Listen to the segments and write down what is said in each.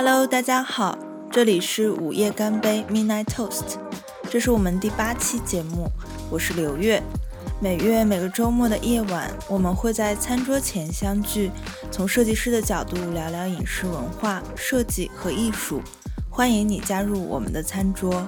Hello，大家好，这里是午夜干杯 Midnight Toast，这是我们第八期节目，我是刘月。每月每个周末的夜晚，我们会在餐桌前相聚，从设计师的角度聊聊饮食文化、设计和艺术。欢迎你加入我们的餐桌。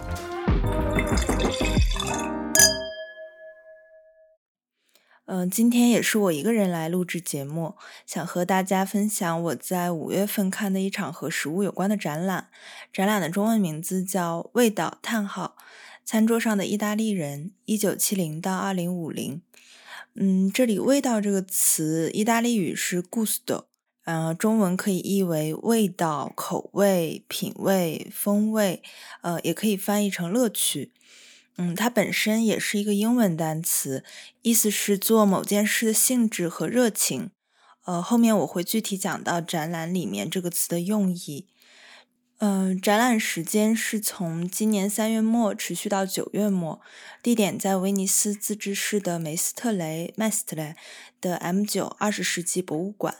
嗯，今天也是我一个人来录制节目，想和大家分享我在五月份看的一场和食物有关的展览。展览的中文名字叫《味道：叹号餐桌上的意大利人（一九七零到二零五零）》。嗯，这里“味道”这个词，意大利语是 gusto，呃，中文可以译为味道、口味、品味、风味，呃，也可以翻译成乐趣。嗯，它本身也是一个英文单词，意思是做某件事的性质和热情。呃，后面我会具体讲到展览里面这个词的用意。嗯，展览时间是从今年三月末持续到九月末，地点在威尼斯自治市的梅斯特雷 （Mestre） 的 M 九二十世纪博物馆。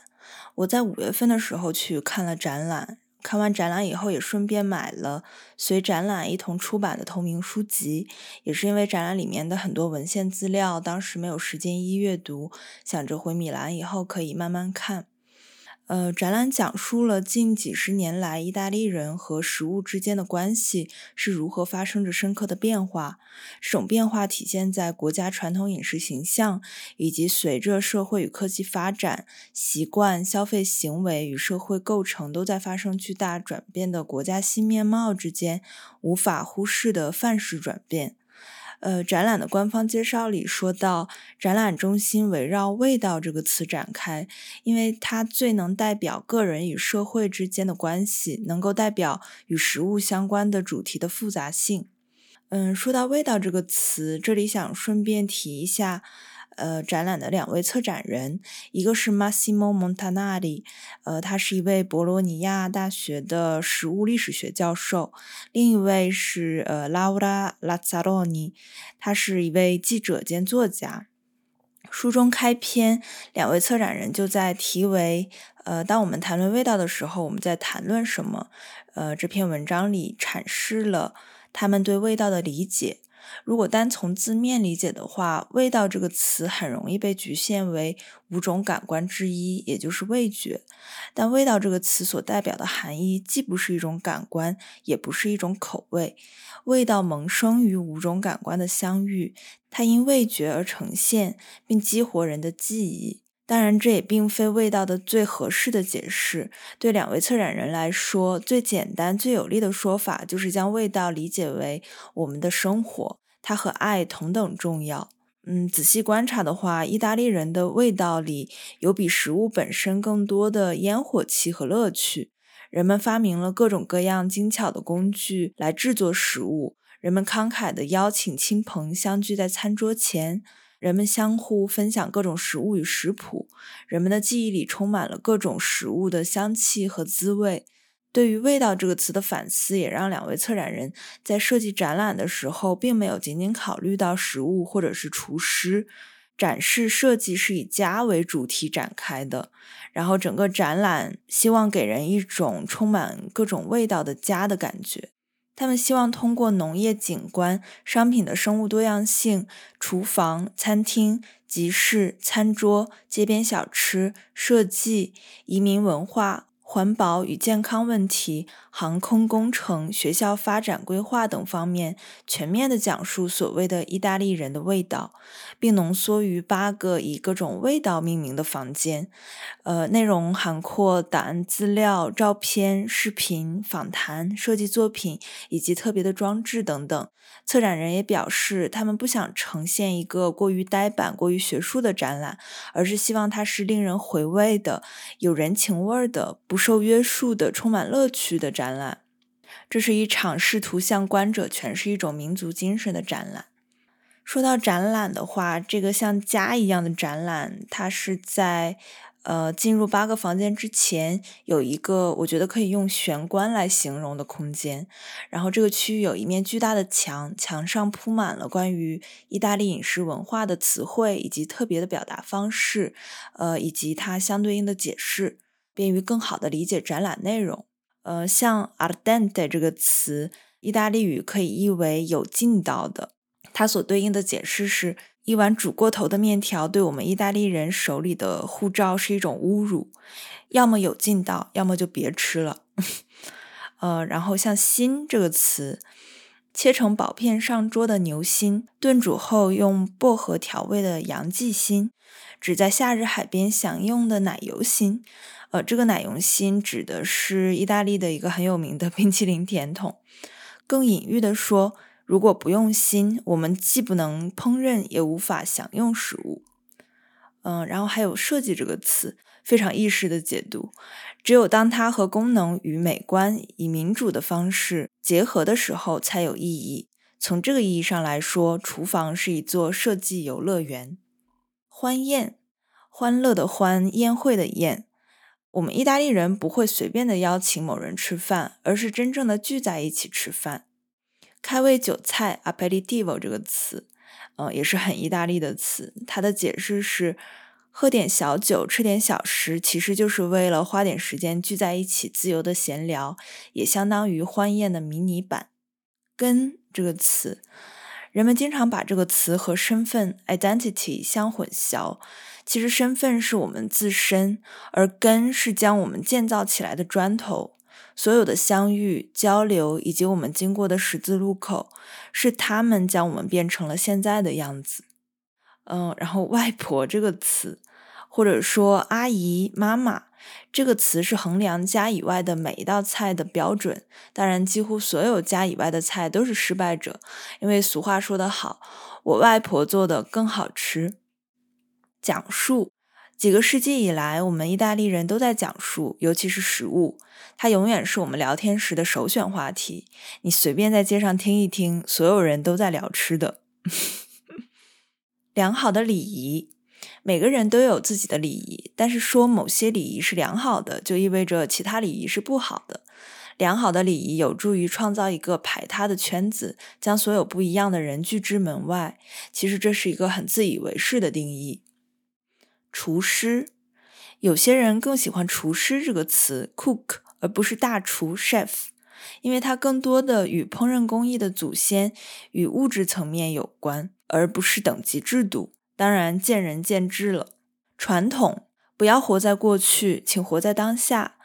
我在五月份的时候去看了展览。看完展览以后，也顺便买了随展览一同出版的透明书籍。也是因为展览里面的很多文献资料，当时没有时间一一阅读，想着回米兰以后可以慢慢看。呃，展览讲述了近几十年来意大利人和食物之间的关系是如何发生着深刻的变化。这种变化体现在国家传统饮食形象，以及随着社会与科技发展，习惯、消费行为与社会构成都在发生巨大转变的国家新面貌之间无法忽视的范式转变。呃，展览的官方介绍里说到，展览中心围绕“味道”这个词展开，因为它最能代表个人与社会之间的关系，能够代表与食物相关的主题的复杂性。嗯，说到“味道”这个词，这里想顺便提一下。呃，展览的两位策展人，一个是 Massimo Montanari，呃，他是一位博罗尼亚大学的食物历史学教授；另一位是呃 Laura Lazzaroni，他是一位记者兼作家。书中开篇，两位策展人就在题为“呃，当我们谈论味道的时候，我们在谈论什么？”呃，这篇文章里阐释了他们对味道的理解。如果单从字面理解的话，“味道”这个词很容易被局限为五种感官之一，也就是味觉。但“味道”这个词所代表的含义，既不是一种感官，也不是一种口味。味道萌生于五种感官的相遇，它因味觉而呈现，并激活人的记忆。当然，这也并非味道的最合适的解释。对两位策展人来说，最简单、最有力的说法就是将味道理解为我们的生活，它和爱同等重要。嗯，仔细观察的话，意大利人的味道里有比食物本身更多的烟火气和乐趣。人们发明了各种各样精巧的工具来制作食物，人们慷慨地邀请亲朋相聚在餐桌前。人们相互分享各种食物与食谱，人们的记忆里充满了各种食物的香气和滋味。对于“味道”这个词的反思，也让两位策展人在设计展览的时候，并没有仅仅考虑到食物或者是厨师。展示设计是以家为主题展开的，然后整个展览希望给人一种充满各种味道的家的感觉。他们希望通过农业景观、商品的生物多样性、厨房、餐厅、集市、餐桌、街边小吃、设计、移民文化。环保与健康问题、航空工程、学校发展规划等方面，全面的讲述所谓的意大利人的味道，并浓缩于八个以各种味道命名的房间。呃，内容涵括档案资料、照片、视频、访谈、设计作品以及特别的装置等等。策展人也表示，他们不想呈现一个过于呆板、过于学术的展览，而是希望它是令人回味的、有人情味儿的、不受约束的、充满乐趣的展展览。这是一场试图向观者诠释一种民族精神的展览。说到展览的话，这个像家一样的展览，它是在。呃，进入八个房间之前，有一个我觉得可以用玄关来形容的空间。然后这个区域有一面巨大的墙，墙上铺满了关于意大利饮食文化的词汇以及特别的表达方式，呃，以及它相对应的解释，便于更好的理解展览内容。呃，像 ardente 这个词，意大利语可以译为有劲道的，它所对应的解释是一碗煮过头的面条对我们意大利人手里的护照是一种侮辱，要么有劲道，要么就别吃了。呃，然后像心这个词。切成薄片上桌的牛心，炖煮后用薄荷调味的洋蓟心，指在夏日海边享用的奶油心。呃，这个奶油心指的是意大利的一个很有名的 冰淇淋甜筒。更隐喻的说，如果不用心，我们既不能烹饪，也无法享用食物。嗯，然后还有设计这个词。非常意识的解读，只有当它和功能与美观以民主的方式结合的时候，才有意义。从这个意义上来说，厨房是一座设计游乐园。欢宴，欢乐的欢，宴会的宴。我们意大利人不会随便的邀请某人吃饭，而是真正的聚在一起吃饭。开胃酒菜 （aperitivo） 这个词，呃，也是很意大利的词。它的解释是。喝点小酒，吃点小食，其实就是为了花点时间聚在一起，自由的闲聊，也相当于欢宴的迷你版。跟这个词，人们经常把这个词和身份 （identity） 相混淆。其实，身份是我们自身，而根是将我们建造起来的砖头。所有的相遇、交流，以及我们经过的十字路口，是他们将我们变成了现在的样子。嗯，然后“外婆”这个词，或者说“阿姨”“妈妈”这个词，是衡量家以外的每一道菜的标准。当然，几乎所有家以外的菜都是失败者，因为俗话说得好：“我外婆做的更好吃。”讲述几个世纪以来，我们意大利人都在讲述，尤其是食物，它永远是我们聊天时的首选话题。你随便在街上听一听，所有人都在聊吃的。良好的礼仪，每个人都有自己的礼仪，但是说某些礼仪是良好的，就意味着其他礼仪是不好的。良好的礼仪有助于创造一个排他的圈子，将所有不一样的人拒之门外。其实这是一个很自以为是的定义。厨师，有些人更喜欢“厨师”这个词 （cook） 而不是大厨 （chef），因为它更多的与烹饪工艺的祖先与物质层面有关。而不是等级制度，当然见仁见智了。传统，不要活在过去，请活在当下。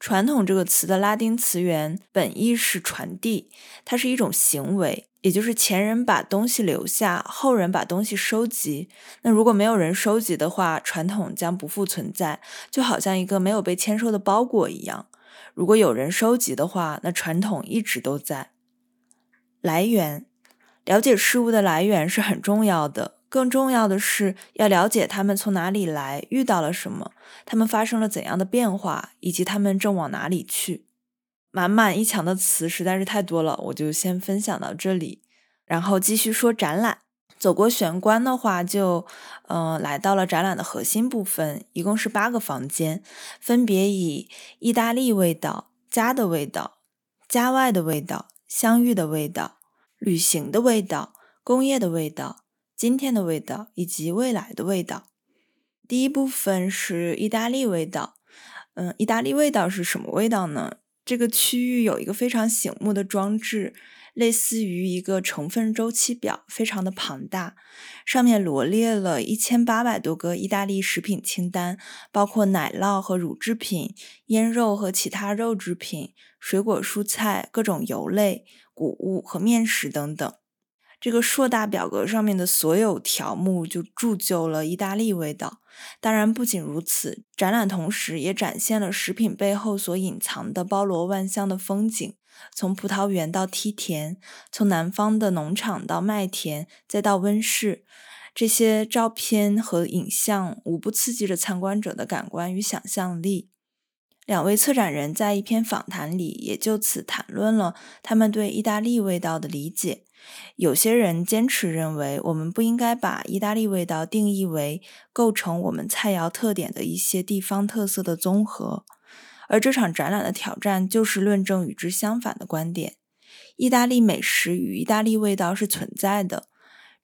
传统这个词的拉丁词源本意是传递，它是一种行为，也就是前人把东西留下，后人把东西收集。那如果没有人收集的话，传统将不复存在，就好像一个没有被签收的包裹一样。如果有人收集的话，那传统一直都在。来源。了解事物的来源是很重要的，更重要的是要了解他们从哪里来，遇到了什么，他们发生了怎样的变化，以及他们正往哪里去。满满一墙的词实在是太多了，我就先分享到这里，然后继续说展览。走过玄关的话，就嗯来到了展览的核心部分，一共是八个房间，分别以意大利味道、家的味道、家外的味道、相遇的味道。旅行的味道、工业的味道、今天的味道以及未来的味道。第一部分是意大利味道。嗯，意大利味道是什么味道呢？这个区域有一个非常醒目的装置，类似于一个成分周期表，非常的庞大，上面罗列了一千八百多个意大利食品清单，包括奶酪和乳制品、腌肉和其他肉制品、水果、蔬菜、各种油类。谷物和面食等等，这个硕大表格上面的所有条目就铸就了意大利味道。当然，不仅如此，展览同时也展现了食品背后所隐藏的包罗万象的风景，从葡萄园到梯田，从南方的农场到麦田，再到温室。这些照片和影像无不刺激着参观者的感官与想象力。两位策展人在一篇访谈里也就此谈论了他们对意大利味道的理解。有些人坚持认为，我们不应该把意大利味道定义为构成我们菜肴特点的一些地方特色的综合，而这场展览的挑战就是论证与之相反的观点：意大利美食与意大利味道是存在的。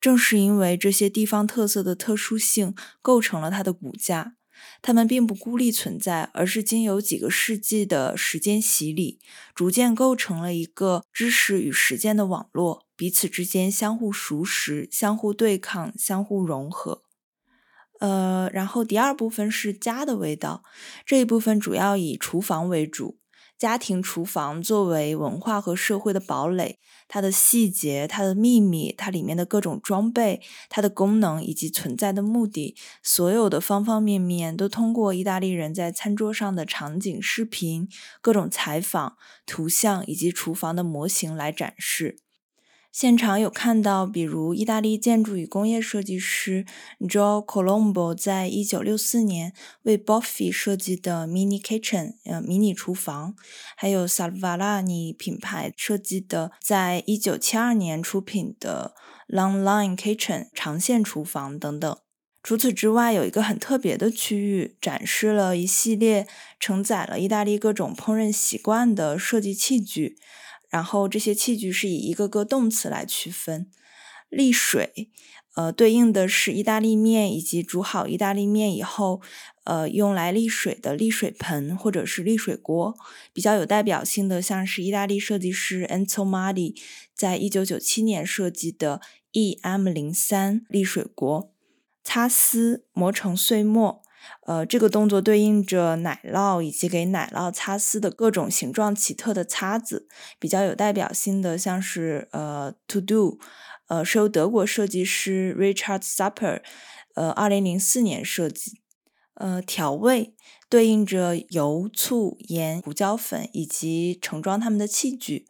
正是因为这些地方特色的特殊性构成了它的骨架。它们并不孤立存在，而是经由几个世纪的时间洗礼，逐渐构成了一个知识与实践的网络，彼此之间相互熟识、相互对抗、相互融合。呃，然后第二部分是家的味道，这一部分主要以厨房为主。家庭厨房作为文化和社会的堡垒，它的细节、它的秘密、它里面的各种装备、它的功能以及存在的目的，所有的方方面面都通过意大利人在餐桌上的场景、视频、各种采访、图像以及厨房的模型来展示。现场有看到，比如意大利建筑与工业设计师 Joe Colombo 在一九六四年为 Boffy 设计的 Mini Kitchen，呃，迷你厨房；还有 Salvarani 品牌设计的，在一九七二年出品的 Long Line Kitchen 长线厨房等等。除此之外，有一个很特别的区域，展示了一系列承载了意大利各种烹饪习惯的设计器具。然后这些器具是以一个个动词来区分，沥水，呃，对应的是意大利面以及煮好意大利面以后，呃，用来沥水的沥水盆或者是沥水锅。比较有代表性的，像是意大利设计师 Enzo Madi 在一九九七年设计的 EM 零三沥水锅，擦丝磨成碎末。呃，这个动作对应着奶酪以及给奶酪擦丝的各种形状奇特的擦子，比较有代表性的像是呃，To Do，呃，是由德国设计师 Richard Supper，呃，二零零四年设计。呃，调味对应着油、醋、盐、胡椒粉以及盛装它们的器具，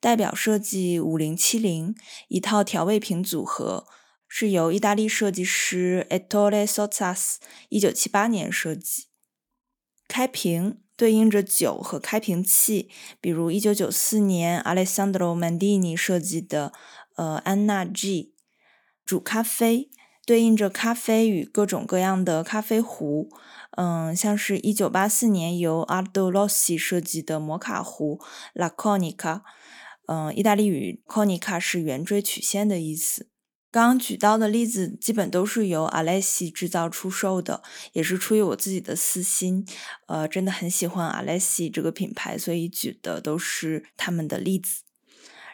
代表设计五零七零一套调味品组合。是由意大利设计师 Ettore Sozzas 一九七八年设计。开瓶对应着酒和开瓶器，比如一九九四年 Alessandro Mandini 设计的呃安娜 G。煮咖啡对应着咖啡与各种各样的咖啡壶，嗯，像是一九八四年由 Aldo Rossi 设计的摩卡壶 La Conica，嗯，意大利语 Conica 是圆锥曲线的意思。刚刚举到的例子基本都是由阿莱西制造出售的，也是出于我自己的私心，呃，真的很喜欢阿莱西这个品牌，所以举的都是他们的例子。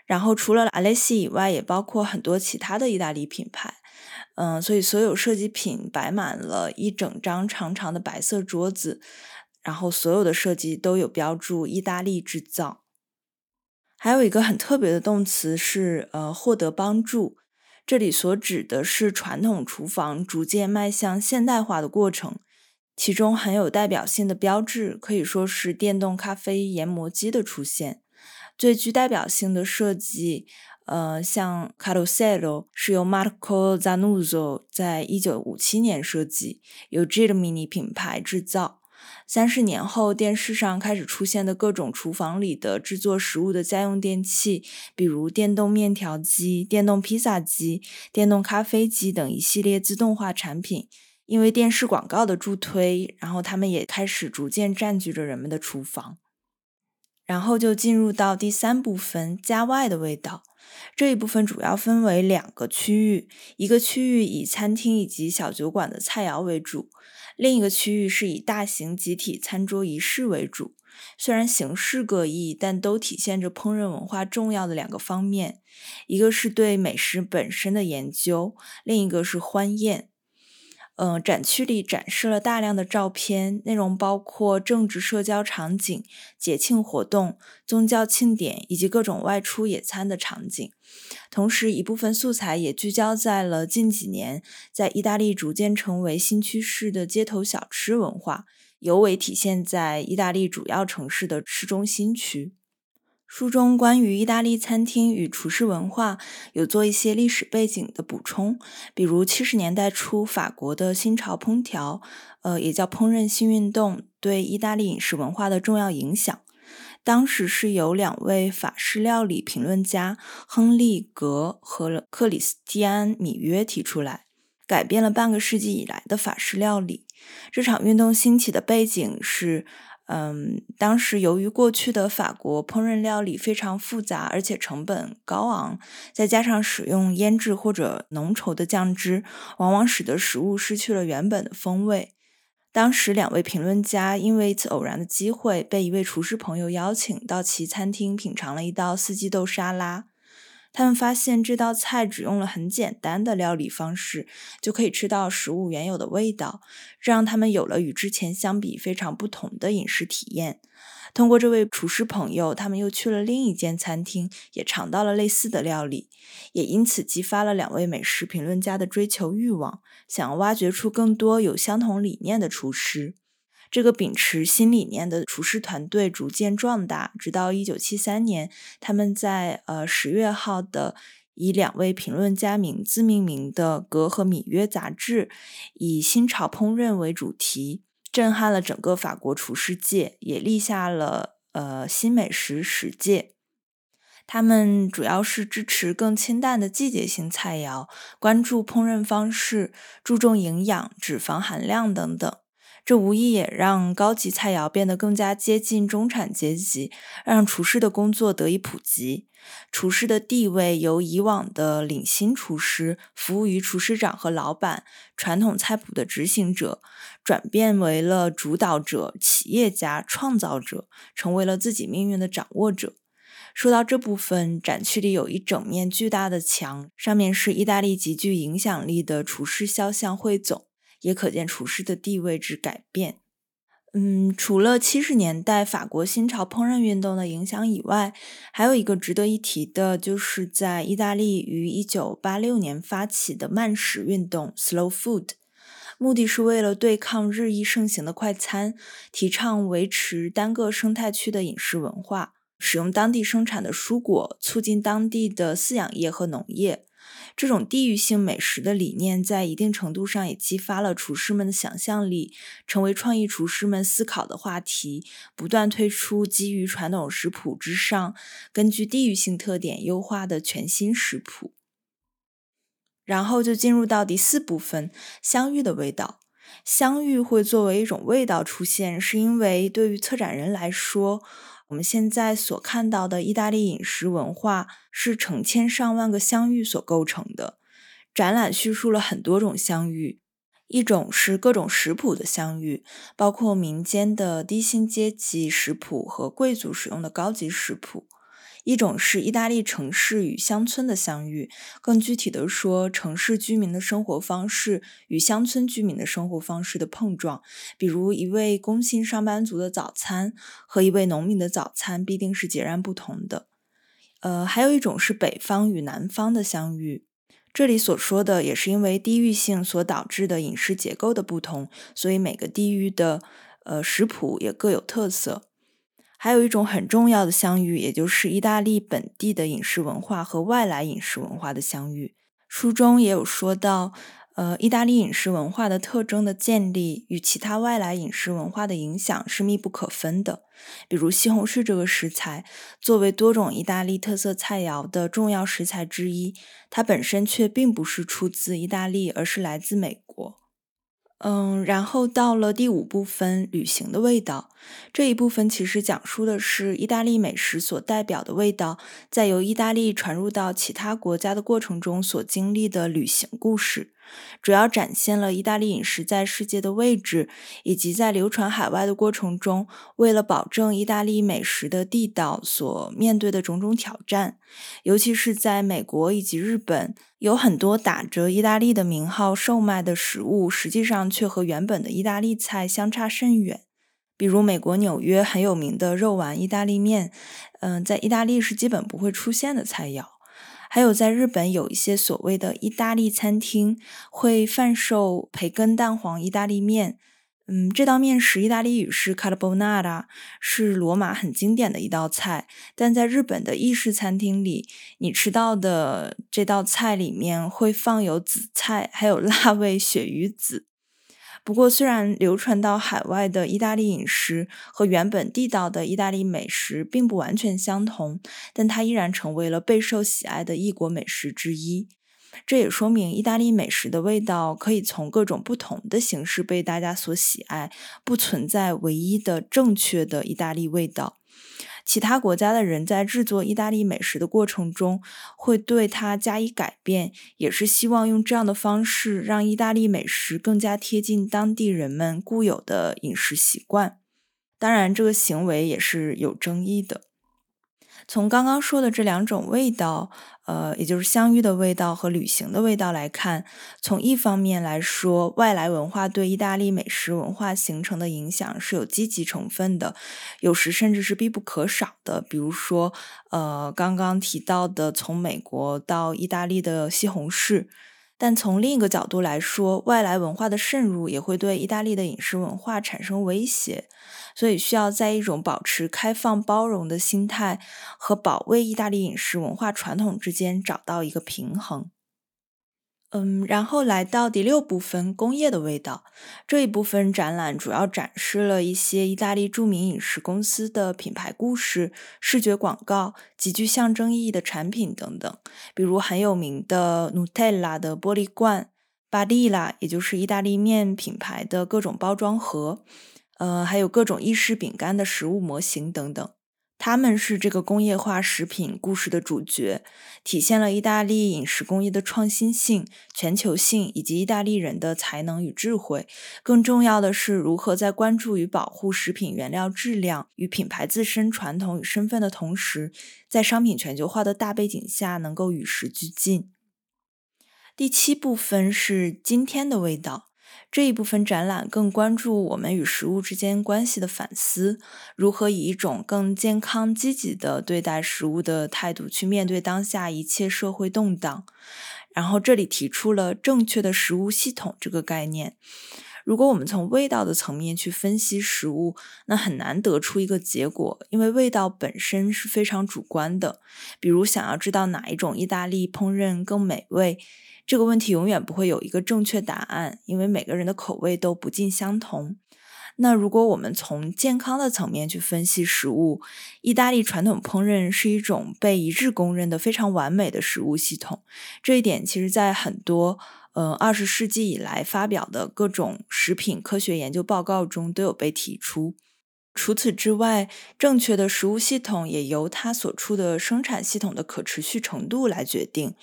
然后除了阿莱西以外，也包括很多其他的意大利品牌，嗯，所以所有设计品摆满了一整张长长的白色桌子，然后所有的设计都有标注“意大利制造”。还有一个很特别的动词是呃，获得帮助。这里所指的是传统厨房逐渐迈向现代化的过程，其中很有代表性的标志可以说是电动咖啡研磨机的出现。最具代表性的设计，呃，像 Carosello 是由 Marco Zanuzo 在一九五七年设计，由 Gilmini 品牌制造。三十年后，电视上开始出现的各种厨房里的制作食物的家用电器，比如电动面条机、电动披萨机、电动咖啡机等一系列自动化产品，因为电视广告的助推，然后他们也开始逐渐占据着人们的厨房。然后就进入到第三部分家外的味道，这一部分主要分为两个区域，一个区域以餐厅以及小酒馆的菜肴为主。另一个区域是以大型集体餐桌仪式为主，虽然形式各异，但都体现着烹饪文化重要的两个方面：一个是对美食本身的研究，另一个是欢宴。嗯，展区里展示了大量的照片，内容包括政治社交场景、节庆活动、宗教庆典以及各种外出野餐的场景。同时，一部分素材也聚焦在了近几年在意大利逐渐成为新趋势的街头小吃文化，尤为体现在意大利主要城市的市中心区。书中关于意大利餐厅与厨师文化有做一些历史背景的补充，比如七十年代初法国的新潮烹调，呃，也叫烹饪新运动，对意大利饮食文化的重要影响。当时是由两位法式料理评论家亨利·格和克里斯蒂安·米约提出来，改变了半个世纪以来的法式料理。这场运动兴起的背景是。嗯，当时由于过去的法国烹饪料理非常复杂，而且成本高昂，再加上使用腌制或者浓稠的酱汁，往往使得食物失去了原本的风味。当时，两位评论家因为一次偶然的机会，被一位厨师朋友邀请到其餐厅品尝了一道四季豆沙拉。他们发现这道菜只用了很简单的料理方式，就可以吃到食物原有的味道，这让他们有了与之前相比非常不同的饮食体验。通过这位厨师朋友，他们又去了另一间餐厅，也尝到了类似的料理，也因此激发了两位美食评论家的追求欲望，想要挖掘出更多有相同理念的厨师。这个秉持新理念的厨师团队逐渐壮大，直到1973年，他们在呃十月号的以两位评论家名字命名的《格和米约》杂志，以新潮烹饪为主题。震撼了整个法国厨师界，也立下了呃新美食史界。他们主要是支持更清淡的季节性菜肴，关注烹饪方式，注重营养、脂肪含量等等。这无疑也让高级菜肴变得更加接近中产阶级，让厨师的工作得以普及。厨师的地位由以往的领薪厨师、服务于厨师长和老板、传统菜谱的执行者，转变为了主导者、企业家、创造者，成为了自己命运的掌握者。说到这部分，展区里有一整面巨大的墙，上面是意大利极具影响力的厨师肖像汇总。也可见厨师的地位之改变。嗯，除了七十年代法国新潮烹饪运动的影响以外，还有一个值得一提的，就是在意大利于一九八六年发起的慢食运动 （Slow Food），目的是为了对抗日益盛行的快餐，提倡维持单个生态区的饮食文化，使用当地生产的蔬果，促进当地的饲养业和农业。这种地域性美食的理念，在一定程度上也激发了厨师们的想象力，成为创意厨师们思考的话题，不断推出基于传统食谱之上，根据地域性特点优化的全新食谱。然后就进入到第四部分，香芋的味道。香芋会作为一种味道出现，是因为对于策展人来说。我们现在所看到的意大利饮食文化是成千上万个相遇所构成的。展览叙述了很多种相遇，一种是各种食谱的相遇，包括民间的低薪阶级食谱和贵族使用的高级食谱。一种是意大利城市与乡村的相遇，更具体的说，城市居民的生活方式与乡村居民的生活方式的碰撞。比如，一位工薪上班族的早餐和一位农民的早餐必定是截然不同的。呃，还有一种是北方与南方的相遇，这里所说的也是因为地域性所导致的饮食结构的不同，所以每个地域的呃食谱也各有特色。还有一种很重要的相遇，也就是意大利本地的饮食文化和外来饮食文化的相遇。书中也有说到，呃，意大利饮食文化的特征的建立与其他外来饮食文化的影响是密不可分的。比如西红柿这个食材，作为多种意大利特色菜肴的重要食材之一，它本身却并不是出自意大利，而是来自美国。嗯，然后到了第五部分，旅行的味道。这一部分其实讲述的是意大利美食所代表的味道，在由意大利传入到其他国家的过程中所经历的旅行故事。主要展现了意大利饮食在世界的位置，以及在流传海外的过程中，为了保证意大利美食的地道所面对的种种挑战。尤其是在美国以及日本，有很多打着意大利的名号售卖的食物，实际上却和原本的意大利菜相差甚远。比如美国纽约很有名的肉丸意大利面，嗯，在意大利是基本不会出现的菜肴。还有，在日本有一些所谓的意大利餐厅会贩售培根蛋黄意大利面。嗯，这道面食意大利语是 carbonara，是罗马很经典的一道菜。但在日本的意式餐厅里，你吃到的这道菜里面会放有紫菜，还有辣味鳕鱼子。不过，虽然流传到海外的意大利饮食和原本地道的意大利美食并不完全相同，但它依然成为了备受喜爱的异国美食之一。这也说明意大利美食的味道可以从各种不同的形式被大家所喜爱，不存在唯一的正确的意大利味道。其他国家的人在制作意大利美食的过程中会对它加以改变，也是希望用这样的方式让意大利美食更加贴近当地人们固有的饮食习惯。当然，这个行为也是有争议的。从刚刚说的这两种味道，呃，也就是相遇的味道和旅行的味道来看，从一方面来说，外来文化对意大利美食文化形成的影响是有积极成分的，有时甚至是必不可少的。比如说，呃，刚刚提到的从美国到意大利的西红柿。但从另一个角度来说，外来文化的渗入也会对意大利的饮食文化产生威胁，所以需要在一种保持开放包容的心态和保卫意大利饮食文化传统之间找到一个平衡。嗯，然后来到第六部分，工业的味道。这一部分展览主要展示了一些意大利著名饮食公司的品牌故事、视觉广告、极具象征意义的产品等等。比如很有名的 Nutella 的玻璃罐、巴蒂拉，也就是意大利面品牌的各种包装盒，呃，还有各种意式饼干的食物模型等等。他们是这个工业化食品故事的主角，体现了意大利饮食工业的创新性、全球性以及意大利人的才能与智慧。更重要的是，如何在关注与保护食品原料质量与品牌自身传统与身份的同时，在商品全球化的大背景下，能够与时俱进。第七部分是今天的味道。这一部分展览更关注我们与食物之间关系的反思，如何以一种更健康、积极的对待食物的态度去面对当下一切社会动荡。然后这里提出了正确的食物系统这个概念。如果我们从味道的层面去分析食物，那很难得出一个结果，因为味道本身是非常主观的。比如想要知道哪一种意大利烹饪更美味。这个问题永远不会有一个正确答案，因为每个人的口味都不尽相同。那如果我们从健康的层面去分析食物，意大利传统烹饪是一种被一致公认的非常完美的食物系统。这一点其实，在很多呃二十世纪以来发表的各种食品科学研究报告中都有被提出。除此之外，正确的食物系统也由它所处的生产系统的可持续程度来决定。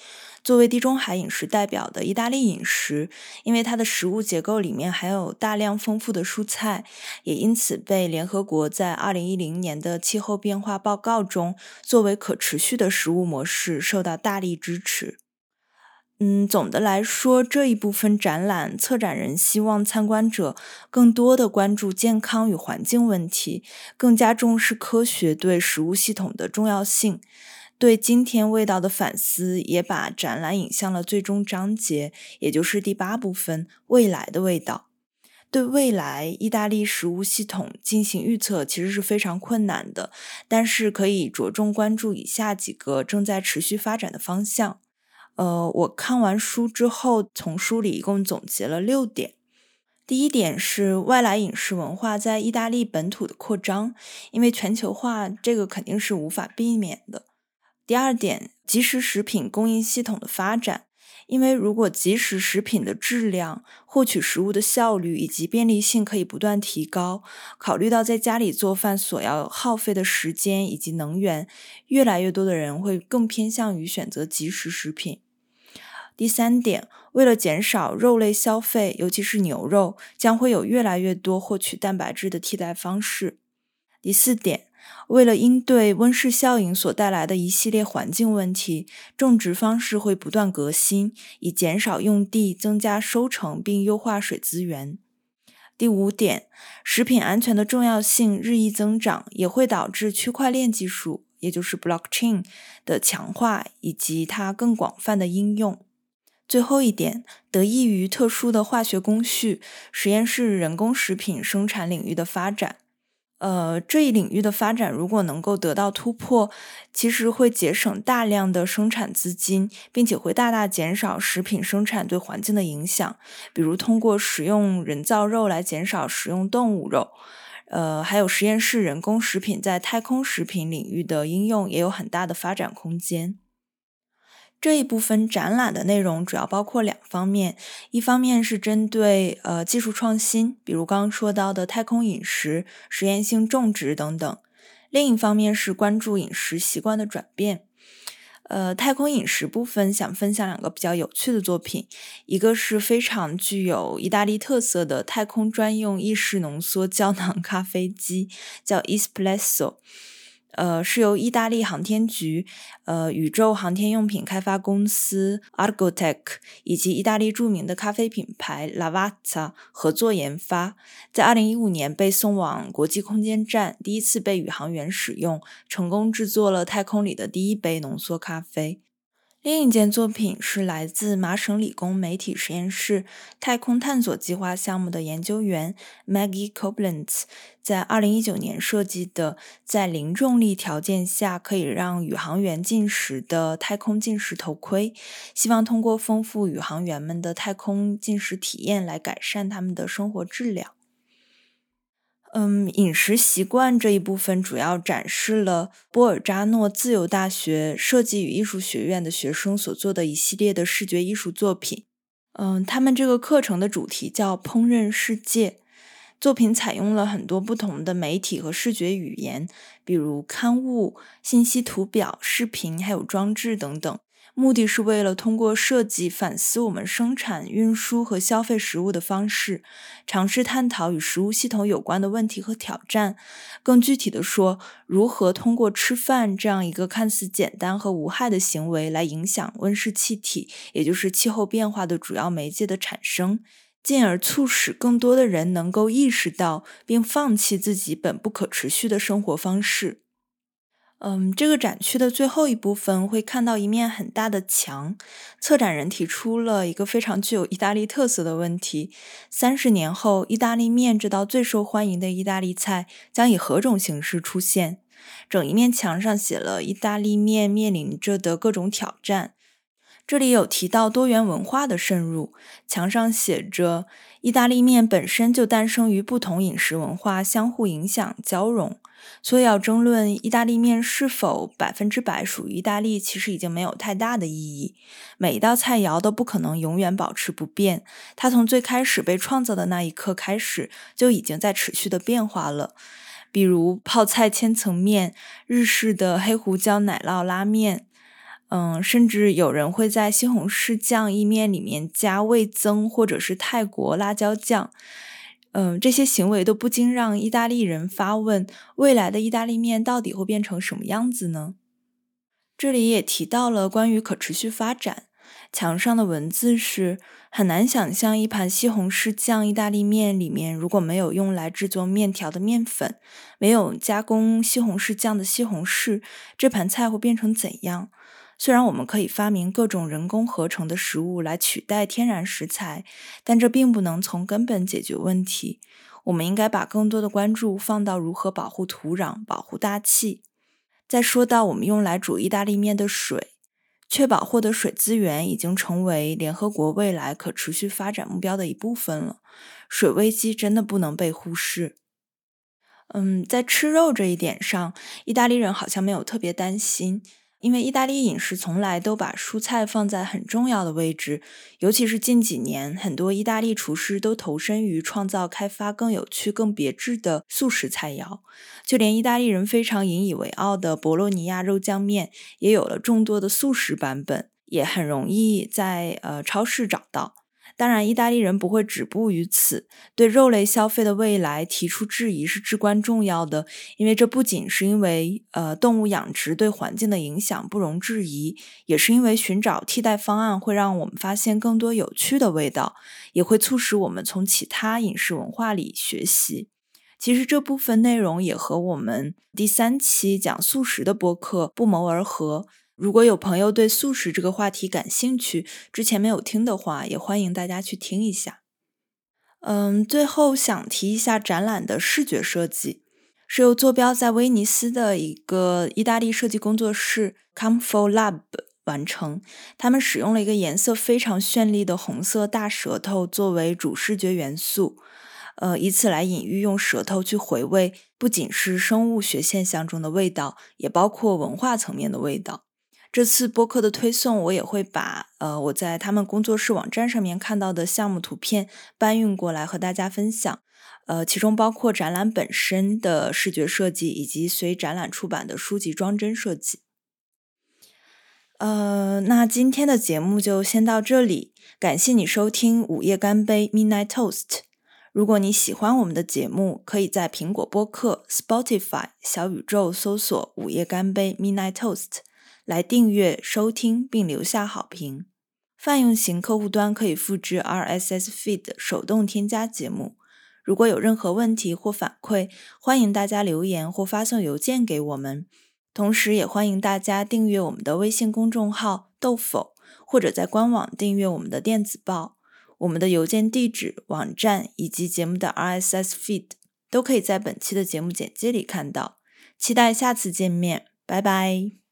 作为地中海饮食代表的意大利饮食，因为它的食物结构里面含有大量丰富的蔬菜，也因此被联合国在2010年的气候变化报告中作为可持续的食物模式受到大力支持。嗯，总的来说，这一部分展览策展人希望参观者更多的关注健康与环境问题，更加重视科学对食物系统的重要性。对今天味道的反思，也把展览引向了最终章节，也就是第八部分——未来的味道。对未来意大利食物系统进行预测，其实是非常困难的，但是可以着重关注以下几个正在持续发展的方向。呃，我看完书之后，从书里一共总结了六点。第一点是外来饮食文化在意大利本土的扩张，因为全球化这个肯定是无法避免的。第二点，即食食品供应系统的发展，因为如果即食食品的质量、获取食物的效率以及便利性可以不断提高，考虑到在家里做饭所要耗费的时间以及能源，越来越多的人会更偏向于选择即食食品。第三点，为了减少肉类消费，尤其是牛肉，将会有越来越多获取蛋白质的替代方式。第四点，为了应对温室效应所带来的一系列环境问题，种植方式会不断革新，以减少用地、增加收成并优化水资源。第五点，食品安全的重要性日益增长，也会导致区块链技术，也就是 blockchain 的强化以及它更广泛的应用。最后一点，得益于特殊的化学工序，实验室人工食品生产领域的发展，呃，这一领域的发展如果能够得到突破，其实会节省大量的生产资金，并且会大大减少食品生产对环境的影响。比如通过使用人造肉来减少食用动物肉，呃，还有实验室人工食品在太空食品领域的应用也有很大的发展空间。这一部分展览的内容主要包括两方面，一方面是针对呃技术创新，比如刚刚说到的太空饮食、实验性种植等等；另一方面是关注饮食习惯的转变。呃，太空饮食部分想分享两个比较有趣的作品，一个是非常具有意大利特色的太空专用意式浓缩胶囊咖啡机，叫 Espresso。呃，是由意大利航天局、呃宇宙航天用品开发公司 Argotec 以及意大利著名的咖啡品牌 Lavazza 合作研发，在2015年被送往国际空间站，第一次被宇航员使用，成功制作了太空里的第一杯浓缩咖啡。另一件作品是来自麻省理工媒体实验室太空探索计划项目的研究员 Maggie Koblenz 在2019年设计的，在零重力条件下可以让宇航员进食的太空进食头盔，希望通过丰富宇航员们的太空进食体验来改善他们的生活质量。嗯，饮食习惯这一部分主要展示了波尔扎诺自由大学设计与艺术学院的学生所做的一系列的视觉艺术作品。嗯，他们这个课程的主题叫“烹饪世界”，作品采用了很多不同的媒体和视觉语言，比如刊物、信息图表、视频，还有装置等等。目的是为了通过设计反思我们生产、运输和消费食物的方式，尝试探讨与食物系统有关的问题和挑战。更具体的说，如何通过吃饭这样一个看似简单和无害的行为来影响温室气体，也就是气候变化的主要媒介的产生，进而促使更多的人能够意识到并放弃自己本不可持续的生活方式。嗯，这个展区的最后一部分会看到一面很大的墙。策展人提出了一个非常具有意大利特色的问题：三十年后，意大利面这道最受欢迎的意大利菜将以何种形式出现？整一面墙上写了意大利面面临着的各种挑战。这里有提到多元文化的渗入，墙上写着：意大利面本身就诞生于不同饮食文化相互影响交融。所以，要争论意大利面是否百分之百属于意大利，其实已经没有太大的意义。每一道菜肴都不可能永远保持不变，它从最开始被创造的那一刻开始，就已经在持续的变化了。比如泡菜千层面、日式的黑胡椒奶酪拉面，嗯，甚至有人会在西红柿酱意面里面加味增或者是泰国辣椒酱。嗯，这些行为都不禁让意大利人发问：未来的意大利面到底会变成什么样子呢？这里也提到了关于可持续发展。墙上的文字是：很难想象一盘西红柿酱意大利面里面如果没有用来制作面条的面粉，没有加工西红柿酱的西红柿，这盘菜会变成怎样？虽然我们可以发明各种人工合成的食物来取代天然食材，但这并不能从根本解决问题。我们应该把更多的关注放到如何保护土壤、保护大气。再说到我们用来煮意大利面的水，确保获得水资源已经成为联合国未来可持续发展目标的一部分了。水危机真的不能被忽视。嗯，在吃肉这一点上，意大利人好像没有特别担心。因为意大利饮食从来都把蔬菜放在很重要的位置，尤其是近几年，很多意大利厨师都投身于创造、开发更有趣、更别致的素食菜肴。就连意大利人非常引以为傲的博洛尼亚肉酱面，也有了众多的素食版本，也很容易在呃超市找到。当然，意大利人不会止步于此，对肉类消费的未来提出质疑是至关重要的。因为这不仅是因为呃动物养殖对环境的影响不容置疑，也是因为寻找替代方案会让我们发现更多有趣的味道，也会促使我们从其他饮食文化里学习。其实这部分内容也和我们第三期讲素食的播客不谋而合。如果有朋友对素食这个话题感兴趣，之前没有听的话，也欢迎大家去听一下。嗯，最后想提一下展览的视觉设计，是由坐标在威尼斯的一个意大利设计工作室 Comfort Lab 完成。他们使用了一个颜色非常绚丽的红色大舌头作为主视觉元素，呃，以此来隐喻用舌头去回味，不仅是生物学现象中的味道，也包括文化层面的味道。这次播客的推送，我也会把呃我在他们工作室网站上面看到的项目图片搬运过来和大家分享。呃，其中包括展览本身的视觉设计，以及随展览出版的书籍装帧设计。呃，那今天的节目就先到这里，感谢你收听午夜干杯 （Midnight Toast）。如果你喜欢我们的节目，可以在苹果播客、Spotify、小宇宙搜索“午夜干杯 （Midnight Toast）” 来订阅、收听并留下好评。泛用型客户端可以复制 RSS feed 手动添加节目。如果有任何问题或反馈，欢迎大家留言或发送邮件给我们。同时，也欢迎大家订阅我们的微信公众号“豆否”，或者在官网订阅我们的电子报。我们的邮件地址、网站以及节目的 RSS feed 都可以在本期的节目简介里看到。期待下次见面，拜拜。